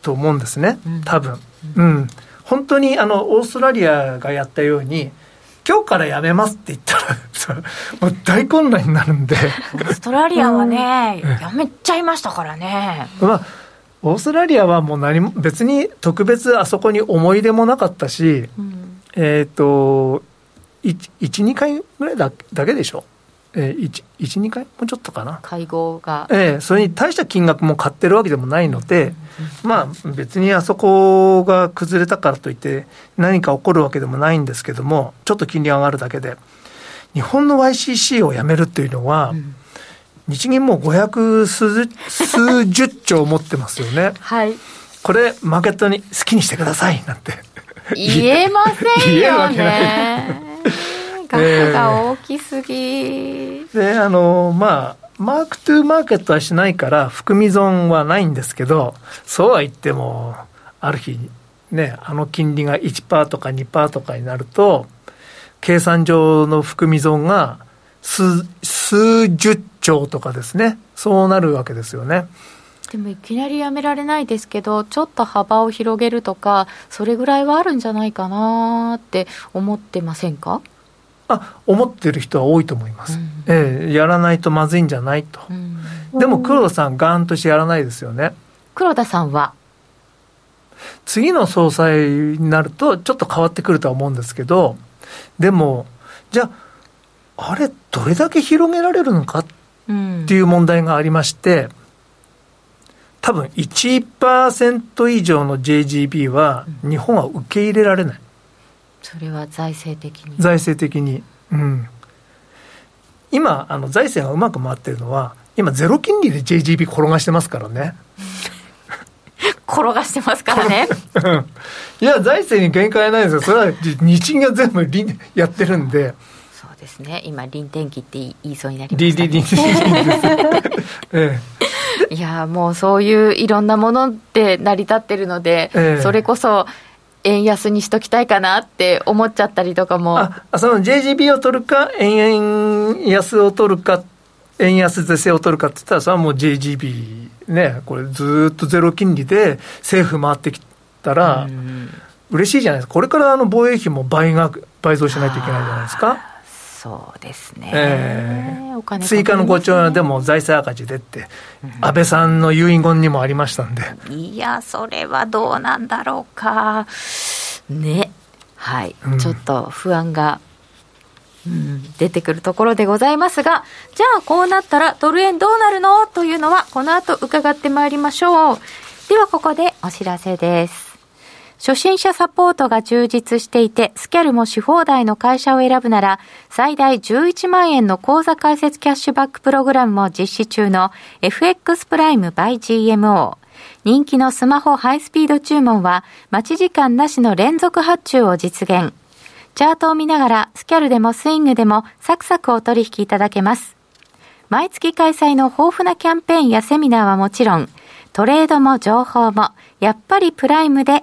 と思うんですね、多分、うん、うん、本当にあのオーストラリアがやったように、今日からやめますって言ったら *laughs* もう大混乱になるんで。オーストラリアはね、やめちゃいましたからね。まあオーストラリアはもう何も別に特別あそこに思い出もなかったし、うん、えっ、ー、と12回ぐらいだだけでしょ？えー、1、1、2回？もうちょっとかな？会合が。ええー、それに大した金額も買ってるわけでもないので、うん、まあ別にあそこが崩れたからといって何か起こるわけでもないんですけども、ちょっと金利上がるだけで。日本の YCC をやめるっていうのは、うん、日銀も500数数十兆持ってますよね。はい。これ、マーケットに好きにしてくださいなんて。言えませんよね。額が大きすぎ、えー、であのまあマークトゥーマーケットはしないから含み損はないんですけどそうは言ってもある日ねあの金利が1%とか2%とかになると計算上の含み損が数数十兆とかですね。そうなるわけですよね。でもいきなりやめられないですけどちょっと幅を広げるとかそれぐらいはあるんじゃないかなって思ってませんか？あ思ってる人は多いと思います、うん、ええ、やらないとまずいんじゃないと、うん、でも黒田さんガーンとしてやらないですよね。黒田さんは？次の総裁になると、ちょっと変わってくるとは思うんですけど、でも、じゃあ、あれ、どれだけ広げられるのかっていう問題がありまして、多分1%以上の JGB は、日本は受け入れられない。それは財政的に財政的に。うん。今、あの財政がうまく回ってるのは、今、ゼロ金利で JGB 転がしてますからね。転がしてますからね。いや、財政に限界ないですよ。それは日銀が全部やってるんで。そうですね。今、臨転機って言いそうになりました、ね。臨転機ええ。いや、もうそういういろんなもので成り立ってるので、ええ、それこそ、円安にしときたいかなって思っちゃったりとかも。あ、その JGB を取るか、円安を取るか、円安是正を取るかって言ったら、それはもう JGB ね、これずっとゼロ金利で政府回ってきたら、嬉しいじゃないですか。これからあの防衛費も倍が、倍増しないといけないじゃないですか。そうですね、えー、追加の5兆円でも財政赤字でって、うん、安倍さんの遺言にもありましたんで。いやそれはどうなんだろうか。ね。はい、うん、ちょっと不安が、うん、出てくるところでございますが。じゃあこうなったらドル円どうなるの？というのはこの後伺ってまいりましょう。ではここでお知らせです初心者サポートが充実していて、スキャルもし放題の会社を選ぶなら、最大11万円の口座開設キャッシュバックプログラムも実施中の FX プライム by GMO。人気のスマホハイスピード注文は、待ち時間なしの連続発注を実現。チャートを見ながら、スキャルでもスイングでもサクサクお取引いただけます。毎月開催の豊富なキャンペーンやセミナーはもちろん、トレードも情報も、やっぱりプライムで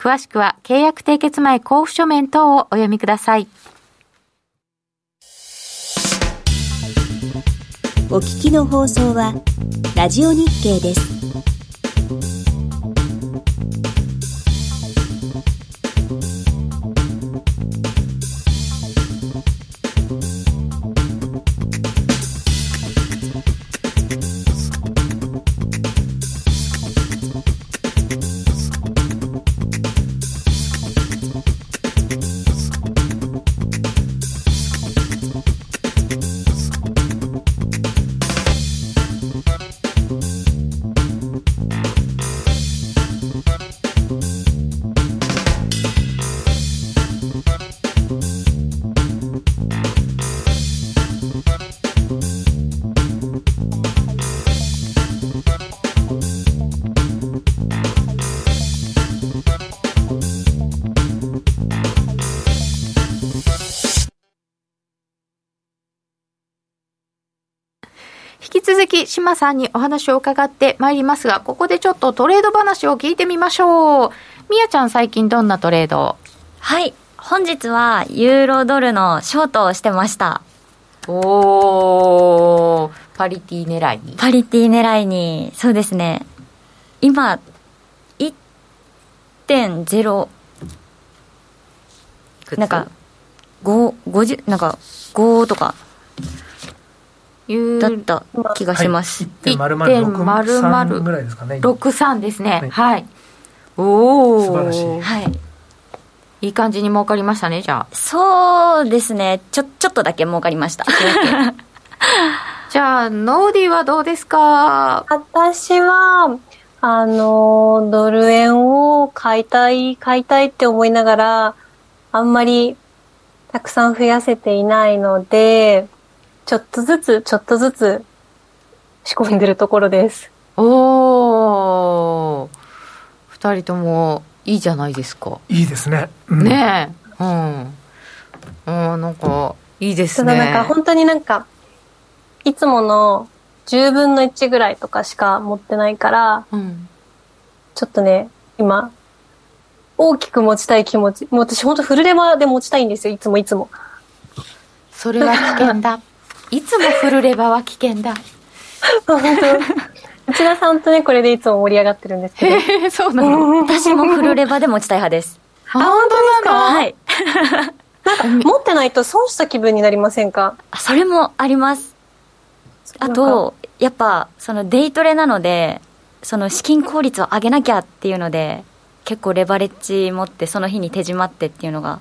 詳しくは契約締結前交付書面等をお読みください。お聞きの放送はラジオ日経です。島さんにお話を伺ってまいりますが、ここでちょっとトレード話を聞いてみましょう。みやちゃん最近どんなトレード？はい。本日はユーロドルのショートをしてました。おー、パリティ狙いに？パリティ狙いに、そうですね。今、1.0、なんか、5、50、なんか、5とか、だった気がします。1.063ぐらいですかね。63ですね。はい。おお。素晴らしい。はい。いい感じに儲かりましたね、じゃあ。そうですね。ちょ、ちょっとだけ儲かりました。じゃあ、ノーディーはどうですか？私は、あの、ドル円を買いたい、買いたいって思いながら、あんまりたくさん増やせていないので、ちょっとずつ、ちょっとずつ仕込んでるところです。おー。二人ともいいじゃないですか。いいですね。うん、ねえ。うん。あなんか、いいですね。ただなんか本当になんか、いつもの10分の1ぐらいとかしか持ってないから、うん、ちょっとね、今、大きく持ちたい気持ち。もう私本当フルレバーで持ちたいんですよ、いつもいつも。それは危険だ。いつもフルレバーは危険だ。本当内田さんとね、これでいつも盛り上がってるんですけど。へえ、そうなの私もフルレバーで持ちたい派です。あ、本当なのはい。なんか持ってないと損した気分になりませんか？あそれもあります。あと、やっぱ、そのデイトレなので、その資金効率を上げなきゃっていうので、結構レバレッジ持って、その日に手締まってっていうのが、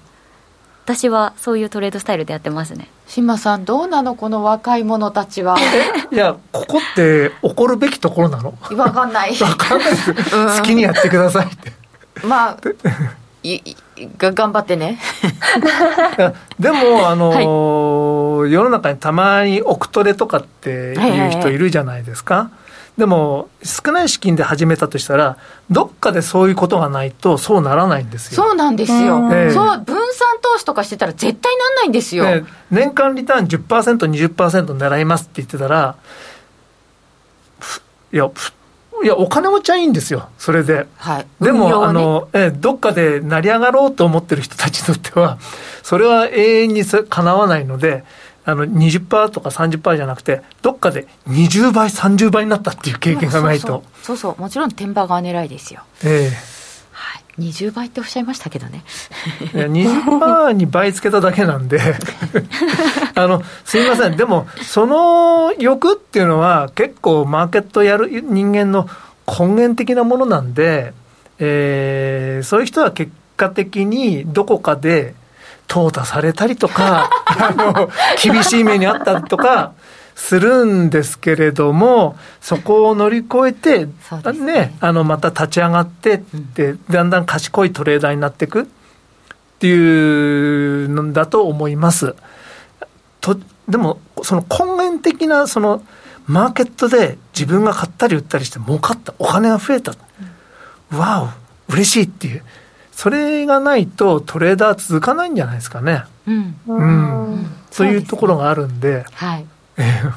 私はそういうトレードスタイルでやってますね。島さん、どうなのこの若い者たちは？*laughs* いや、ここって怒るべきところなの？わかんない。*laughs* わかんないです。好きにやってくださいって。*laughs* まあ、いいが頑張ってね。でも、あのー世の中にたまに億トレとかっていう人いるじゃないですか。でも、少ない資金で始めたとしたら、どっかでそういうことがないと、そうならないんですよ。そうなんですよ。ええそう、分散投資とかしてたら絶対なんないんですよ。ね年間リターン10%、20%狙いますって言ってたら、ふいや、ふいや、お金持ちはいいんですよ、それで。はい。でも、ねあの、えどっかで成り上がろうと思ってる人たちにとっては、それは永遠にそかなわないので、あの20%とか30%じゃなくて、どっかで20倍、30倍になったっていう経験がないと。そうそうもちろん天馬が狙いですよ。えはい。20倍っておっしゃいましたけどね。えいや20%に倍つけただけなんで *laughs* あのすいませんでもその欲っていうのは結構マーケットやる人間の根源的なものなんで、えーそういう人は結果的にどこかで淘汰されたりとか *laughs* あの厳しい目にあったりとかするんですけれども、そこを乗り越えて、ね。ねあのまた立ち上がってって、だんだん賢いトレーダーになっていくっていうのだと思います。とでも、その根源的なそのマーケットで自分が買ったり売ったりして儲かった、お金が増えた、わお、嬉しいっていう、それがないとトレーダー続かないんじゃないですかね。うん。うん、そういうところがあるんで、はい。えー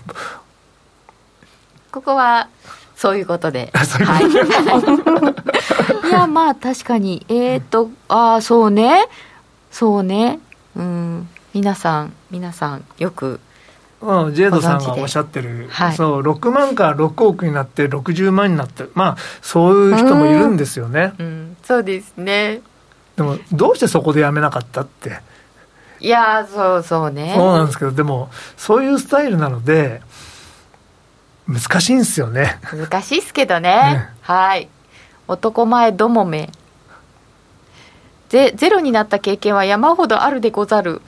ここは、そういうことで。はい。*laughs* いや、まあ、確かに。えっ、と、ああ、そうね。そうね。うん。皆さん、皆さん、よく、うん、ジェイドさんがおっしゃってる、はいそう6万から6億になって60万になってまあそういう人もいるんですよねうん、そうですね。でもどうしてそこでやめなかったっていや、そうそうね。そうなんですけどでもそういうスタイルなので難しいんですよね難しいっすけどね。ねはい。男前どもめ。ゼゼロになった経験は山ほどあるでござる。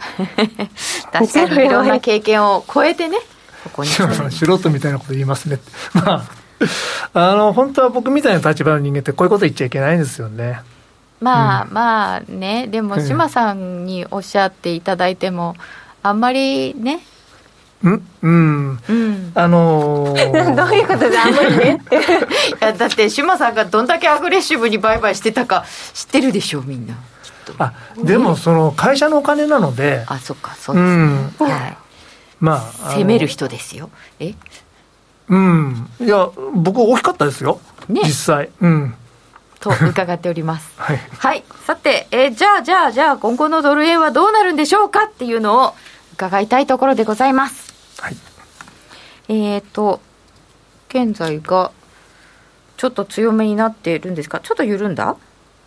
*laughs* 確かにいろんな経験を超えてね、ここに素人みたいなこと言いますねまああの本当は僕みたいな立場の人間ってこういうこと言っちゃいけないんですよねまあ、まあね、でも、うん志麻さんにおっしゃっていただいても、あんまりね、うんうんうん。あのー *laughs* どういうことであんまりねって。*laughs* いやだって、志麻さんがどんだけアグレッシブに売買してたか知ってるでしょ、みんな。きっと。あでもその会社のお金なのであ、そっか、そううですね。んはい。まああの攻める人ですよ。え？うんいや僕大きかったですよ、ね実際うんと伺っております。はい。はい。さて、えーじゃあ、じゃあ、じゃあ、今後のドル円はどうなるんでしょうかっていうのを伺いたいところでございます。はい。えーと、現在が、ちょっと強めになっているんですか？ちょっと緩んだ？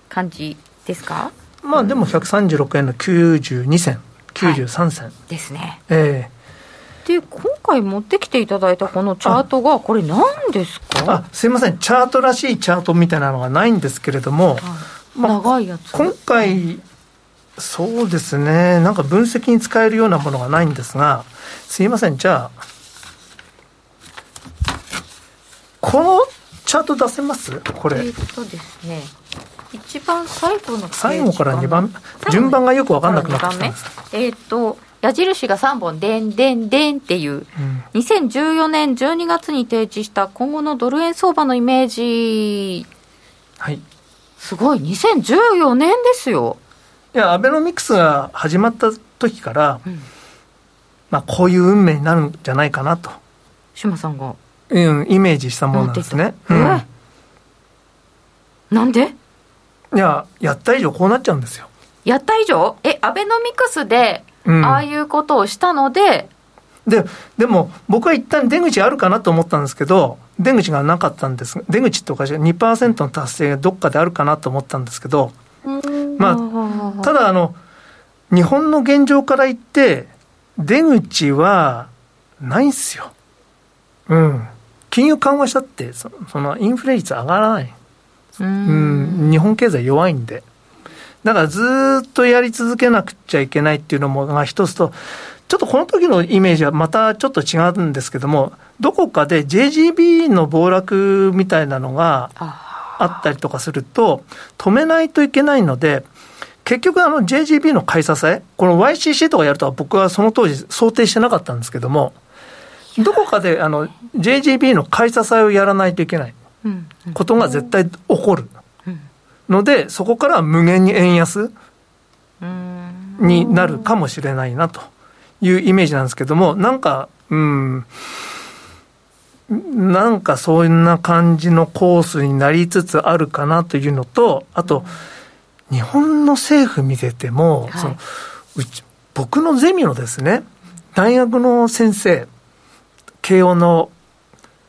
感じですか？まあでも136円の92銭。93銭、ですね。えで、今回持ってきていただいたこのチャートが、これ何ですえか？あすいません。チャートらしいチャートみたいなのがないんですけれども、はい。まあ長いやつ。今回そうですね。なんか分析に使えるようなものがないんですがすいません。じゃあこのチャート出せます？これ。えとですね、一番最後の最後から2番順番がよく分かんなくなってきたん二です、えーっと、矢印が3本、でんでんでんっていう、うん。2014年12月に提示した今後のドル円相場のイメージ、はい。すごい、2014年ですよ。いやアベノミクスが始まった時から、うん。まあ、こういう運命になるんじゃないかなと、志麻さんが。うん、イメージしたものなんですね。うん。なんで？いや、やった以上こうなっちゃうんですよ。やった以上？え、アベノミクスで、ああいうことをしたので、で、でも僕は一旦出口あるかなと思ったんですけど、出口がなかったんです。出口っておかしい。2%の達成がどっかであるかなと思ったんですけど、まあ、ただあの、日本の現状から言って、出口はないんすよ。うん。金融緩和したってそ、そのインフレ率上がらない。うん、日本経済弱いんで。だからずっとやり続けなくちゃいけないっていうのもが一つと、ちょっとこの時のイメージはまたちょっと違うんですけども、どこかで JGB の暴落みたいなのがあったりとかすると、止めないといけないので、結局あの JGB の買い支え、この YCC とかやるとは僕はその当時想定してなかったんですけども、どこかであの JGB の買い支えをやらないといけないことが絶対起こるので、そこから無限に円安になるかもしれないなと。いうイメージなんですけども、なんか、うん、なんかそんな感じのコースになりつつあるかなというのと、あと、日本の政府見てても、はい、そのうち僕のゼミのですね、大学の先生、慶応の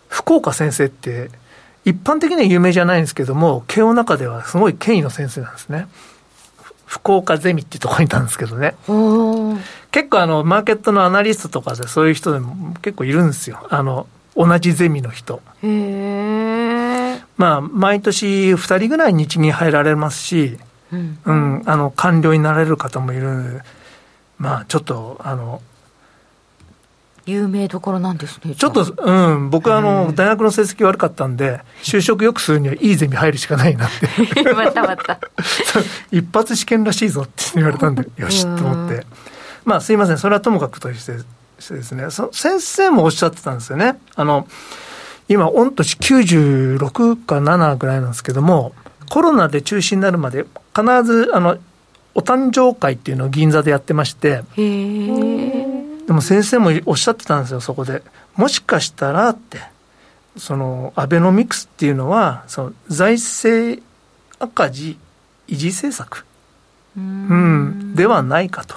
福岡先生って、一般的には有名じゃないんですけども、慶応の中ではすごい権威の先生なんですね。福岡ゼミっていうところにいたんですけどね。結構あの、マーケットのアナリストとかでそういう人でも結構いるんですよ。あの、同じゼミの人。まあ、毎年2人ぐらい日銀入られますし、うん、うん、あの、官僚になれる方もいる。まあ、ちょっと、あの、有名どころなんですね。ちょっと、うん、僕はあの、大学の成績悪かったんで、就職よくするにはいいゼミ入るしかないなって。*laughs* またまた。*laughs* 一発試験らしいぞって言われたんで、よしと思って。まあ、すいません、それはともかくとしてしてですね、そ先生もおっしゃってたんですよね。あの、今、御年96か7ぐらいなんですけども、コロナで中止になるまで、必ず、あの、お誕生会っていうのを銀座でやってまして、へーでも先生もおっしゃってたんですよ、そこで。もしかしたらって、そのアベノミクスっていうのは、その財政赤字維持政策。うん、ではないかと。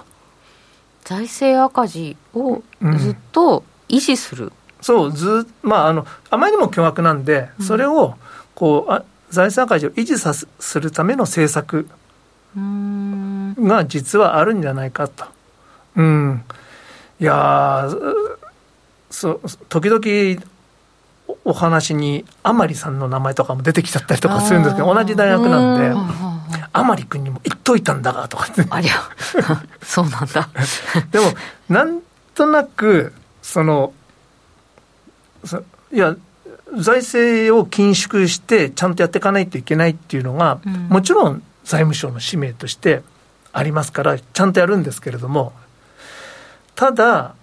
財政赤字をずっと維持する、うん、そうずまああのあまりにも巨額なんで、それをこうあ財政赤字を維持さするための政策が実はあるんじゃないかと。うんいやそ時々お話に甘利さんの名前とかも出てきちゃったりとかするんですけど同じ大学なんで甘利君にも言っといたんだがとか。ありゃ *laughs* そうなんだ。*laughs* でもなんとなくそのいや財政を緊縮してちゃんとやっていかないといけないっていうのが、うん、もちろん財務省の使命としてありますからちゃんとやるんですけれどもただ、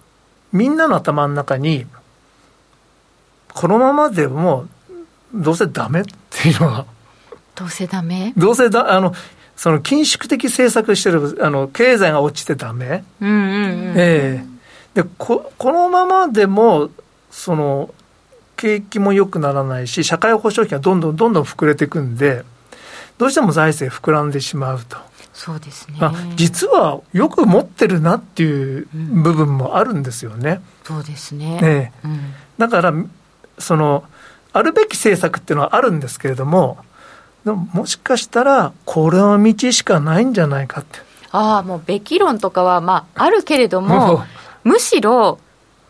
みんなの頭の中に、このままでも、どうせダメっていうのは。どうせダメ？どうせだ、あの、その緊縮的政策してる、あの、経済が落ちてダメ？うんうんうん。ええー、でこ、このままでも、その、景気も良くならないし、社会保障費がどんどんどんどん膨れていくんで、どうしても財政膨らんでしまうと。そうですね、まあ、実はよく持ってるなっていう部分もあるんですよね。うん、そうですね。ね、うん、だからそのあるべき政策っていうのはあるんですけれどもでももしかしたらこれは道しかないんじゃないかって。ああもうべき論とかはまああるけれどもむしろ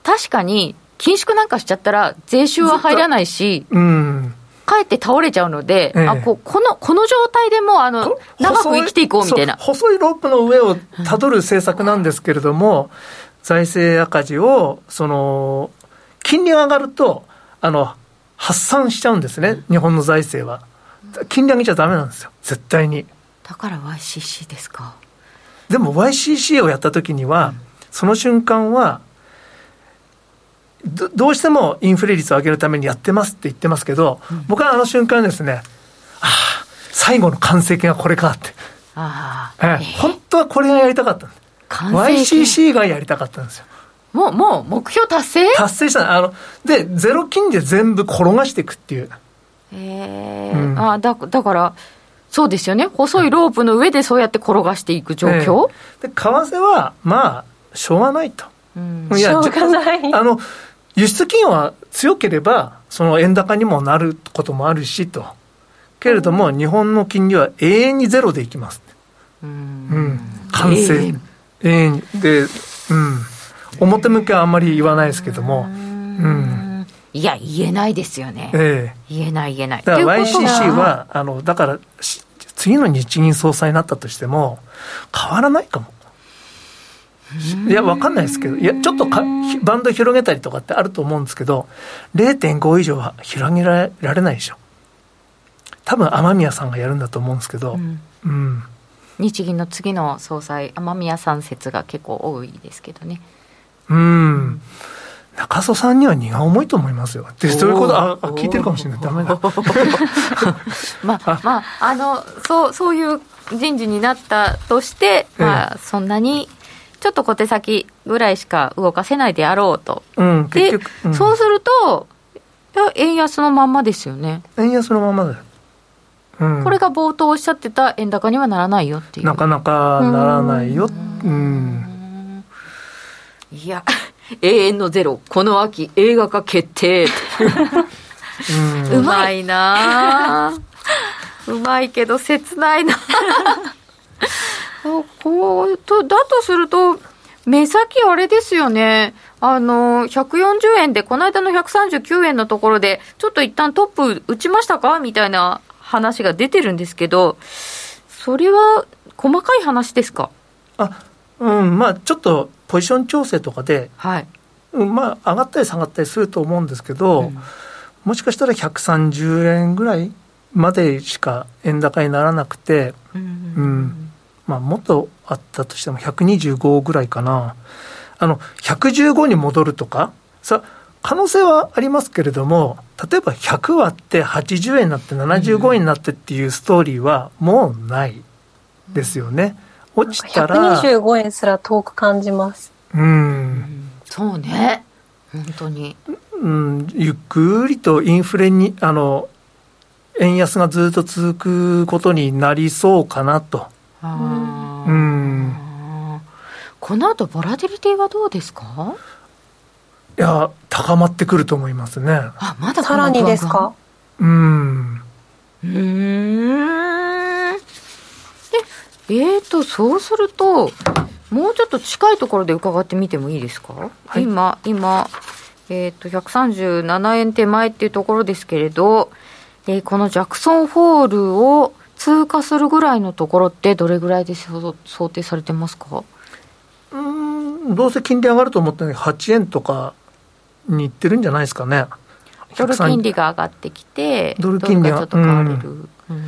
確かに緊縮なんかしちゃったら税収は入らないし、うん、かえって倒れちゃうので、ええ、あここのこの状態でもあの長く生きていこうみたいな細いロープの上をたどる政策なんですけれども、うん、財政赤字をその金利が上がるとあの発散しちゃうんですね、日本の財政は。金利上げちゃだめなんですよ、絶対に。だから YCC ですか？でも YCC をやったときには、うん、その瞬間は、どどうしてもインフレ率を上げるためにやってますって言ってますけど、うん、僕はあの瞬間ですね、ああ、最後の完成形がこれかって。ああ、ええ、本当はこれがやりたかったんです。YCC がやりたかったんですよ。もう、もう、目標達成？達成したあの、で、ゼロ金で全部転がしていくっていう。へえ、うん、あだだから、そうですよね。細いロープの上でそうやって転がしていく状況、えー、で、為替は、まあ、しょうがないと。うん、いやしょうがない。あの、輸出金は強ければ、その円高にもなることもあるしと。けれども、日本の金利は永遠にゼロでいきます。うん。うん。完成。永遠で、うん。表向きはあんまり言わないですけども。うん。いや、言えないですよね。ええ言えない言えない。だから YCC は、あの、だから、次の日銀総裁になったとしても、変わらないかも。いや、わかんないですけど、いや、ちょっとかバンド広げたりとかってあると思うんですけど、0.5以上は広げられないでしょ。多分雨宮さんがやるんだと思うんですけど、うん、うん、日銀の次の総裁、雨宮さん説が結構多いですけどね。うん、中曽さんには荷が重いと思いますよ。で、そういうこと、あ、聞いてるかもしれない。ダメだ。*laughs* まあ、まあ、あの、そう、そういう人事になったとして、まあ、そんなに、ちょっと小手先ぐらいしか動かせないであろうと。うん、で、うん、そうすると、円安のまんまですよね。円安のままだよ。これが冒頭おっしゃってた円高にはならないよっていう。なかなかならないよ。うん。いや *laughs* 永遠のゼロ。この秋映画化決定。う *laughs* まいな。*laughs* うまいけど切ないなこうとだとすると目先あれですよね。あの、140円で、この間の139円のところで、ちょっと一旦トップ打ちましたか？みたいな話が出てるんですけど、それは細かい話ですか？あうんまあ、ちょっとポジション調整とかで、はい。うん、まあ、上がったり下がったりすると思うんですけど、うん、もしかしたら130円ぐらいまでしか円高にならなくて、うん、うん、まあ、もっとあったとしても125ぐらいかな。あの115に戻るとかさ可能性はありますけれども、例えば100割って80円になって75円になってっていうストーリーはもうないですよね。落ちたら。125円すら遠く感じます。うん。そうね。本当に。うん、ゆっくりとインフレに、あの、円安がずっと続くことになりそうかなと。うん。この後、ボラティリティはどうですか？いや、高まってくると思いますね。あ、まださらにですか？うん。うん。で、えーと、そうすると、もうちょっと近いところで伺ってみてもいいですか、はい、今、今、えっ、ー、と、137円手前っていうところですけれど、えー、このジャクソンホールを通過するぐらいのところってどれぐらいで想定されてますか？うんどうせ金利上がると思ったのに8円とかにいってるんじゃないですかね。ドル金利が上がってきて、ドル金利がちょっと変われる。うん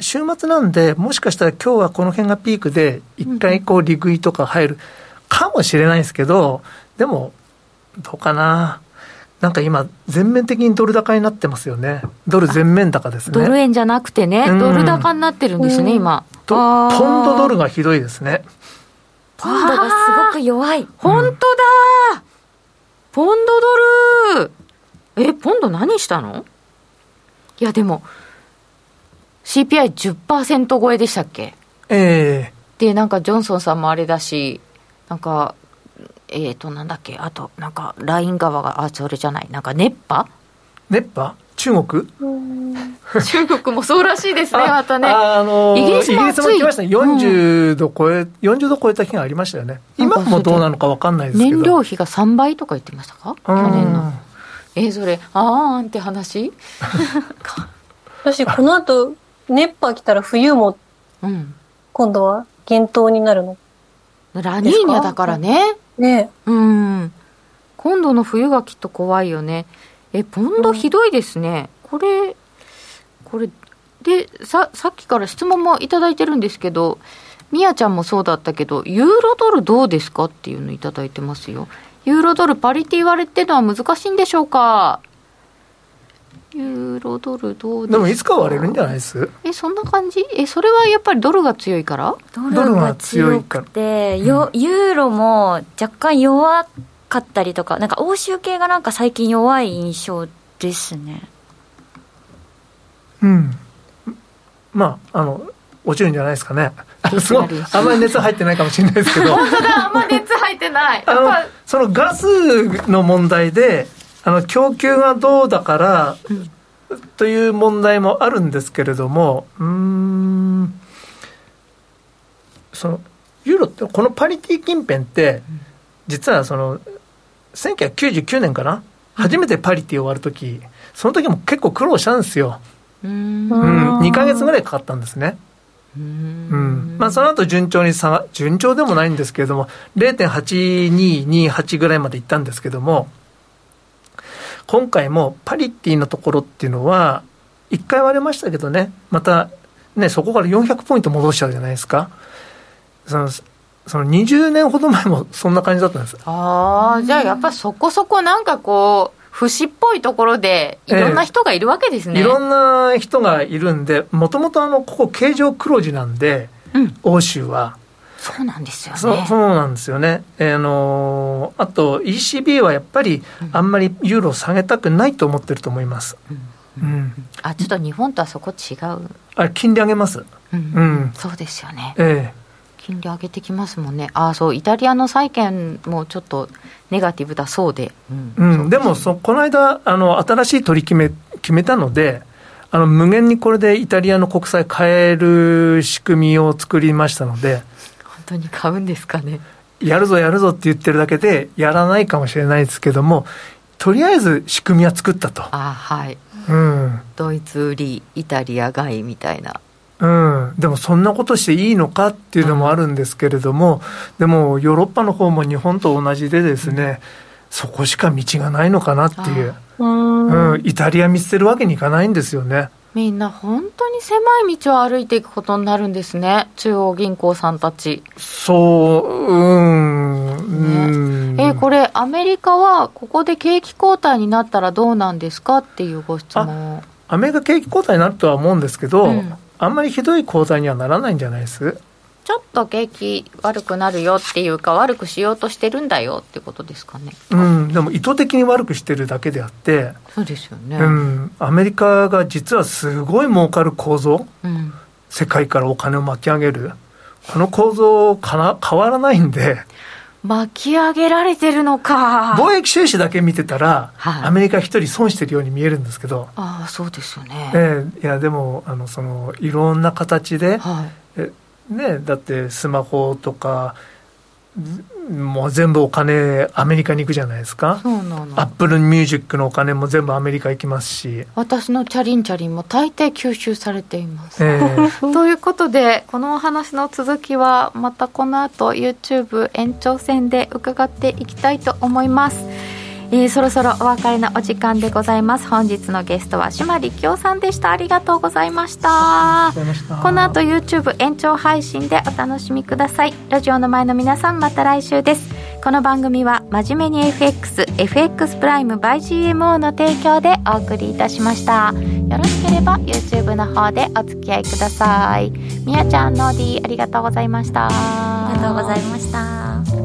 週末なんで、もしかしたら今日はこの辺がピークで、一回こう、利食いとか入るかもしれないですけど、でも、どうかな。なんか今、全面的にドル高になってますよね。ドル全面高ですね。ドル円じゃなくてね、ドル高になってるんですね、今。ポンドドルがひどいですね。ポンドがすごく弱い。本当だポンドドルえ、ポンド何したの？いや、でも、CPI10% 超えでしたっけ？ええー、で、なんかジョンソンさんもあれだし、なんか、えっ、ー、と、なんだっけ、あと、なんか、ライン側が、あ、それじゃない、なんか、熱波？熱波？中国？中国もそうらしいですね、またね。あのー、イギリスも。来ましたね。40度超え、うん、40度超えた日がありましたよね。今もどうなのか分かんないですけど。燃料費が3倍とか言ってましたか？去年の。えー、それ、あーんって話？*laughs* 私、この後、熱波来たら冬も、今度は厳冬になるの？ラニーニャだからね。ねうん。今度の冬がきっと怖いよね。え、ポンドひどいですね。うん、これ、これ、で、さ、さっきから質問もいいてるんですけど、みやちゃんもそうだったけど、ユーロドルどうですかっていうの頂いてますよ。ユーロドルパリティ割れってのは難しいんでしょうか？ユーロドルどうですか？でもいつか割れるんじゃないです？え、そんな感じ？え、それはやっぱりドルが強いから？ドルが強くて、よ、ユーロも若干弱かったりとか、なんか欧州系がなんか最近弱い印象ですね。うん。まああの落ちるんじゃないですかね。すごいあんまり熱入ってないかもしれないですけど。本当だ、あんまり熱入ってない。あのそのガスの問題で、あの供給がどうだから、うん、という問題もあるんですけれども、うん、そのユーロって、このパリティ近辺って、実はその1999年かな、初めてパリティ終わるとき、その時も結構苦労したんですよ。うん、2か月ぐらいかかったんですね。うんまあ、その後順調に下が、順調でもないんですけれども、0.8228ぐらいまでいったんですけども、今回もパリティのところっていうのは、1回割れましたけどね、また、ね、そこから400ポイント戻しちゃうじゃないですか。そのその20年ほど前もそんな感じだったんです。ああじゃあやっぱそこそこなんかこう節っぽいところでいろんな人がいるわけですね、えー、いろんな人がいるんでもともとあのここ形状黒字なんで、うん、欧州はそうなんですよね。そうそうなんですよね、えー、あのあと ECB はやっぱりあんまりユーロを下げたくないと思ってると思います、うん。うん、あちょっと日本とはそこ違う。あ金利上げます、うん、うん、そうですよね。ええ。金利上げてきますもんね、あそう、イタリアの債券もちょっとネガティブだそうで、うん、うん、でもそ、この間あの、新しい取り決め決めたので、あの無限にこれでイタリアの国債買える仕組みを作りましたので、本当に買うんですかね？やるぞやるぞって言ってるだけで、やらないかもしれないですけども、とりあえず仕組みは作ったと。あはい、うん、ドイツ売り、イタリア買いみたいな。うん、でもそんなことしていいのかっていうのもあるんですけれども、でもヨーロッパの方も日本と同じでですね、そこしか道がないのかなっていう、うん、イタリア見捨てるわけにいかないんですよね。みんな本当に狭い道を歩いていくことになるんですね、中央銀行さんたち。そう、うん。ね、えこれ、アメリカはここで景気後退になったらどうなんですかっていうご質問。アメリカ景気後退になるとは思うんですけど、うん。あんまりひどい講座にはならないんじゃないです？ちょっと景気悪くなるよっていうか悪くしようとしてるんだよってことですかね。うん、でも意図的に悪くしてるだけであって、そうですよね。うん、アメリカが実はすごい儲かる構造、うん、世界からお金を巻き上げる、この構造かな変わらないんで。巻き上げられてるのか。貿易収支だけ見てたら、はい、アメリカ一人損してるように見えるんですけど。ああそうですよね、えー、いやでもあのそのいろんな形で、はい、えね、だってスマホとかもう全部お金アメリカに行くじゃないですか。そうなの。 Apple Music のお金も全部アメリカ行きますし。私のチャリンチャリンも大抵吸収されています、えー、*laughs* ということでこのお話の続きはまたこの後 YouTube 延長戦で伺っていきたいと思いますえー、そろそろお別れのお時間でございます。本日のゲストは島力夫さんでした。ありがとうございました。この後 YouTube 延長配信でお楽しみください。ラジオの前の皆さんまた来週です。この番組は真面目に FXFX プライム by GMO の提供でお送りいたしました。よろしければ YouTube の方でお付き合いください。みやちゃんの D ありがとうございました。ありがとうございました